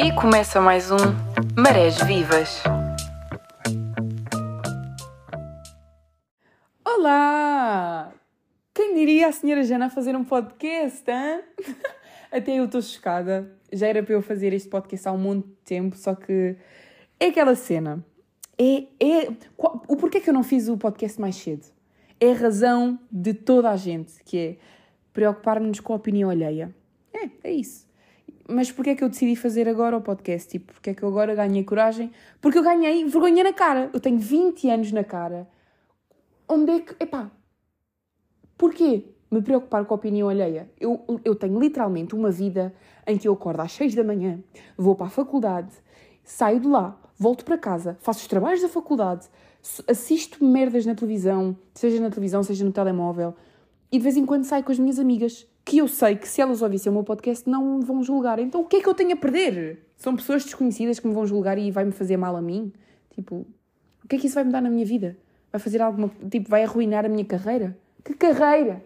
E começa mais um Marés Vivas. Olá! Quem diria a senhora Jana fazer um podcast, hein? Até eu estou chocada. Já era para eu fazer este podcast há um monte de tempo, só que é aquela cena. É, é, o porquê que eu não fiz o podcast mais cedo? É a razão de toda a gente, que é preocupar-nos com a opinião alheia. É, é isso. Mas porquê é que eu decidi fazer agora o podcast? Tipo, porquê é que eu agora ganhei coragem? Porque eu ganhei vergonha na cara. Eu tenho 20 anos na cara. Onde é que. Epá. Porquê me preocupar com a opinião alheia? Eu, eu tenho literalmente uma vida em que eu acordo às 6 da manhã, vou para a faculdade, saio de lá, volto para casa, faço os trabalhos da faculdade, assisto merdas na televisão, seja na televisão, seja no telemóvel, e de vez em quando saio com as minhas amigas que eu sei que se elas ouvissem o meu podcast não me vão julgar. Então o que é que eu tenho a perder? São pessoas desconhecidas que me vão julgar e vai-me fazer mal a mim? Tipo, o que é que isso vai me dar na minha vida? Vai fazer alguma. Tipo, vai arruinar a minha carreira? Que carreira?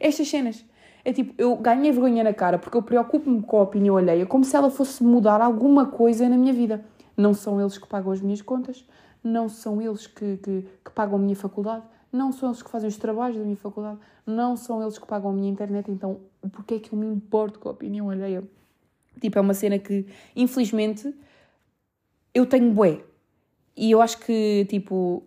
Estas cenas. É tipo, eu ganhei vergonha na cara porque eu preocupo-me com a opinião alheia como se ela fosse mudar alguma coisa na minha vida. Não são eles que pagam as minhas contas, não são eles que, que, que pagam a minha faculdade, não são eles que fazem os trabalhos da minha faculdade, não são eles que pagam a minha internet, então porquê é que eu me importo com a opinião alheia? Tipo, é uma cena que, infelizmente, eu tenho bué. E eu acho que, tipo,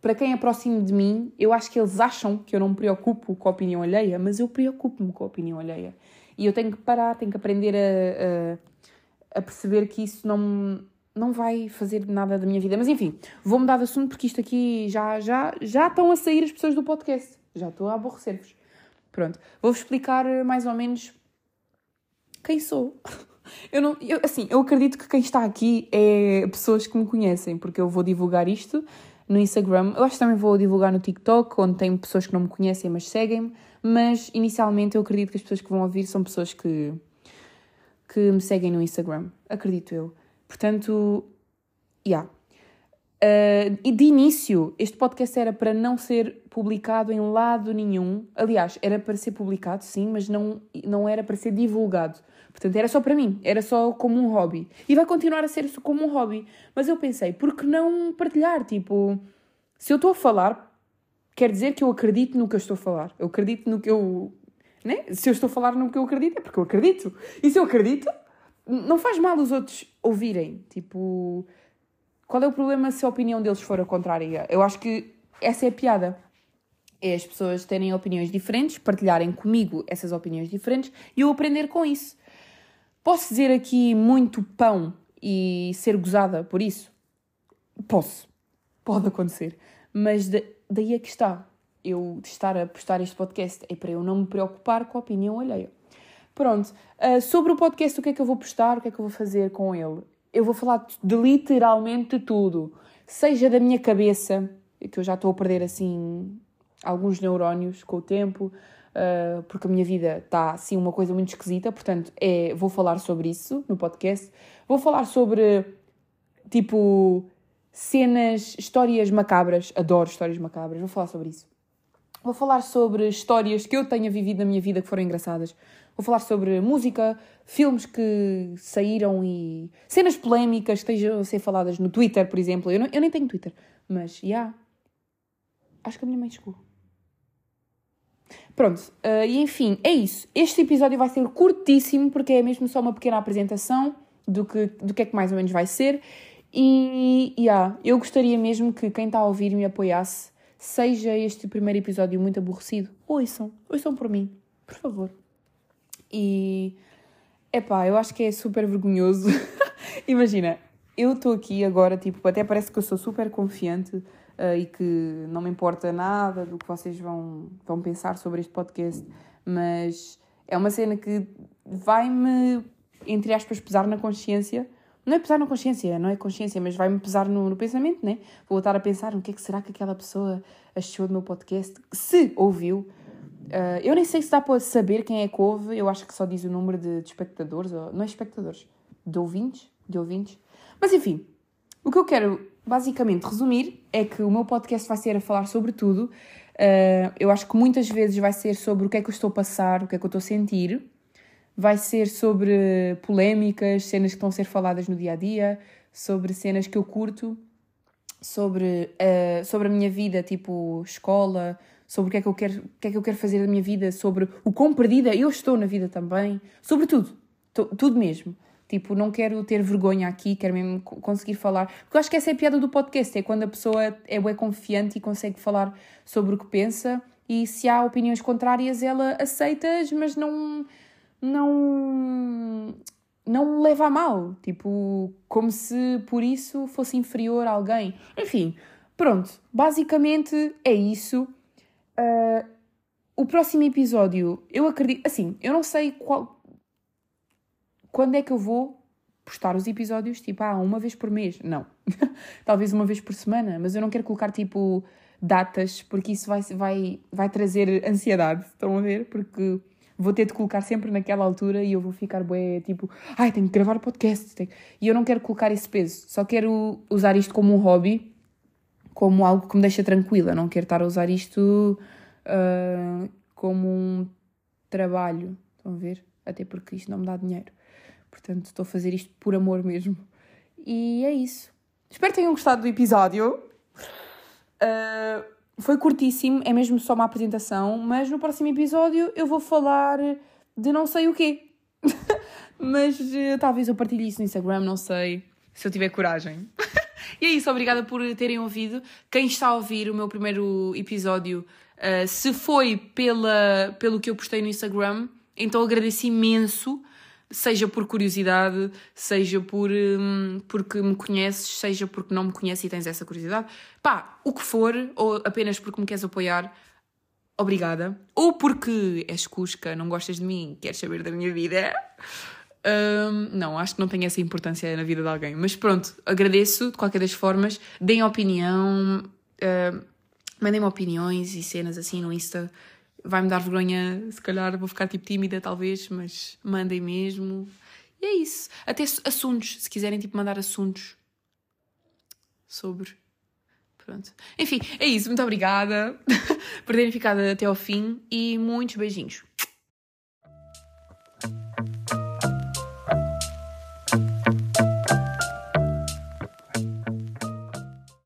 para quem é próximo de mim, eu acho que eles acham que eu não me preocupo com a opinião alheia, mas eu preocupo-me com a opinião alheia. E eu tenho que parar, tenho que aprender a, a, a perceber que isso não, não vai fazer nada da minha vida. Mas enfim, vou mudar de assunto porque isto aqui já, já, já estão a sair as pessoas do podcast. Já estou a aborrecer-vos. Pronto, vou-vos explicar mais ou menos quem sou. Eu não, eu, assim, eu acredito que quem está aqui é pessoas que me conhecem, porque eu vou divulgar isto no Instagram. Eu acho que também vou divulgar no TikTok, onde tem pessoas que não me conhecem, mas seguem-me. Mas inicialmente eu acredito que as pessoas que vão ouvir são pessoas que, que me seguem no Instagram. Acredito eu. Portanto, já. Yeah. Uh, de início, este podcast era para não ser publicado em lado nenhum. Aliás, era para ser publicado, sim, mas não, não era para ser divulgado. Portanto, era só para mim, era só como um hobby. E vai continuar a ser como um hobby. Mas eu pensei, por que não partilhar? Tipo, se eu estou a falar, quer dizer que eu acredito no que eu estou a falar. Eu acredito no que eu. Né? Se eu estou a falar no que eu acredito, é porque eu acredito. E se eu acredito, não faz mal os outros ouvirem. Tipo, qual é o problema se a opinião deles for a contrária? Eu acho que essa é a piada. É as pessoas terem opiniões diferentes, partilharem comigo essas opiniões diferentes e eu aprender com isso. Posso dizer aqui muito pão e ser gozada por isso? Posso. Pode acontecer. Mas de, daí é que está. Eu estar a postar este podcast é para eu não me preocupar com a opinião alheia. Pronto. Uh, sobre o podcast, o que é que eu vou postar? O que é que eu vou fazer com ele? Eu vou falar de literalmente tudo. Seja da minha cabeça, que eu já estou a perder assim alguns neurónios com o tempo, uh, porque a minha vida está assim uma coisa muito esquisita, portanto é, vou falar sobre isso no podcast. Vou falar sobre tipo cenas, histórias macabras, adoro histórias macabras, vou falar sobre isso. Vou falar sobre histórias que eu tenha vivido na minha vida que foram engraçadas. Vou falar sobre música, filmes que saíram e. cenas polémicas que estejam a ser faladas no Twitter, por exemplo. Eu, não, eu nem tenho Twitter, mas já. Yeah, acho que a minha mãe chegou. Pronto, uh, e enfim, é isso. Este episódio vai ser curtíssimo porque é mesmo só uma pequena apresentação do que, do que é que mais ou menos vai ser. E yeah, eu gostaria mesmo que quem está a ouvir me apoiasse, seja este primeiro episódio muito aborrecido. Ouçam, ouçam por mim, por favor. E epá, eu acho que é super vergonhoso. Imagina, eu estou aqui agora, tipo, até parece que eu sou super confiante uh, e que não me importa nada do que vocês vão, vão pensar sobre este podcast, mas é uma cena que vai-me, entre aspas, pesar na consciência. Não é pesar na consciência, não é consciência, mas vai-me pesar no, no pensamento, né? Vou estar a pensar no que é que será que aquela pessoa achou do meu podcast, se ouviu, Uh, eu nem sei se dá para saber quem é que eu acho que só diz o número de, de espectadores, ou, não é espectadores, de ouvintes, de ouvintes. Mas enfim, o que eu quero basicamente resumir é que o meu podcast vai ser a falar sobre tudo. Uh, eu acho que muitas vezes vai ser sobre o que é que eu estou a passar, o que é que eu estou a sentir. vai ser sobre polémicas, cenas que estão a ser faladas no dia a dia, sobre cenas que eu curto, sobre, uh, sobre a minha vida, tipo escola, sobre o que, é que eu quero, o que é que eu quero fazer da minha vida, sobre o quão perdida eu estou na vida também, sobre tudo, tudo mesmo. Tipo, não quero ter vergonha aqui, quero mesmo conseguir falar. Porque eu acho que essa é a piada do podcast, é quando a pessoa é confiante e consegue falar sobre o que pensa e se há opiniões contrárias ela aceita-as, mas não não não leva a mal, tipo, como se por isso fosse inferior a alguém. Enfim, pronto, basicamente é isso. Uh, o próximo episódio, eu acredito, assim, eu não sei qual quando é que eu vou postar os episódios, tipo, ah, uma vez por mês? Não. Talvez uma vez por semana, mas eu não quero colocar, tipo, datas, porque isso vai, vai, vai trazer ansiedade, estão a ver? Porque vou ter de colocar sempre naquela altura e eu vou ficar bué, tipo, ai, tenho que gravar podcast. Tenho... E eu não quero colocar esse peso, só quero usar isto como um hobby, como algo que me deixa tranquila, não quero estar a usar isto uh, como um trabalho, estão a ver? Até porque isto não me dá dinheiro. Portanto, estou a fazer isto por amor mesmo. E é isso. Espero que tenham gostado do episódio. Uh, foi curtíssimo, é mesmo só uma apresentação, mas no próximo episódio eu vou falar de não sei o quê. mas uh, talvez eu partilhe isso no Instagram, não sei, se eu tiver coragem. e é isso, obrigada por terem ouvido. Quem está a ouvir o meu primeiro episódio, uh, se foi pela, pelo que eu postei no Instagram, então agradeço imenso seja por curiosidade, seja por hum, porque me conheces, seja porque não me conheces e tens essa curiosidade. Pá, o que for, ou apenas porque me queres apoiar, obrigada. Ou porque és cusca, não gostas de mim, queres saber da minha vida. Um, não, acho que não tem essa importância na vida de alguém. Mas pronto, agradeço de qualquer das formas. Deem opinião, uh, mandem-me opiniões e cenas assim no Insta vai-me dar vergonha, se calhar vou ficar tipo tímida, talvez, mas mandem mesmo. E é isso. Até assuntos, se quiserem tipo mandar assuntos sobre. Pronto. Enfim, é isso. Muito obrigada por terem ficado até ao fim e muitos beijinhos.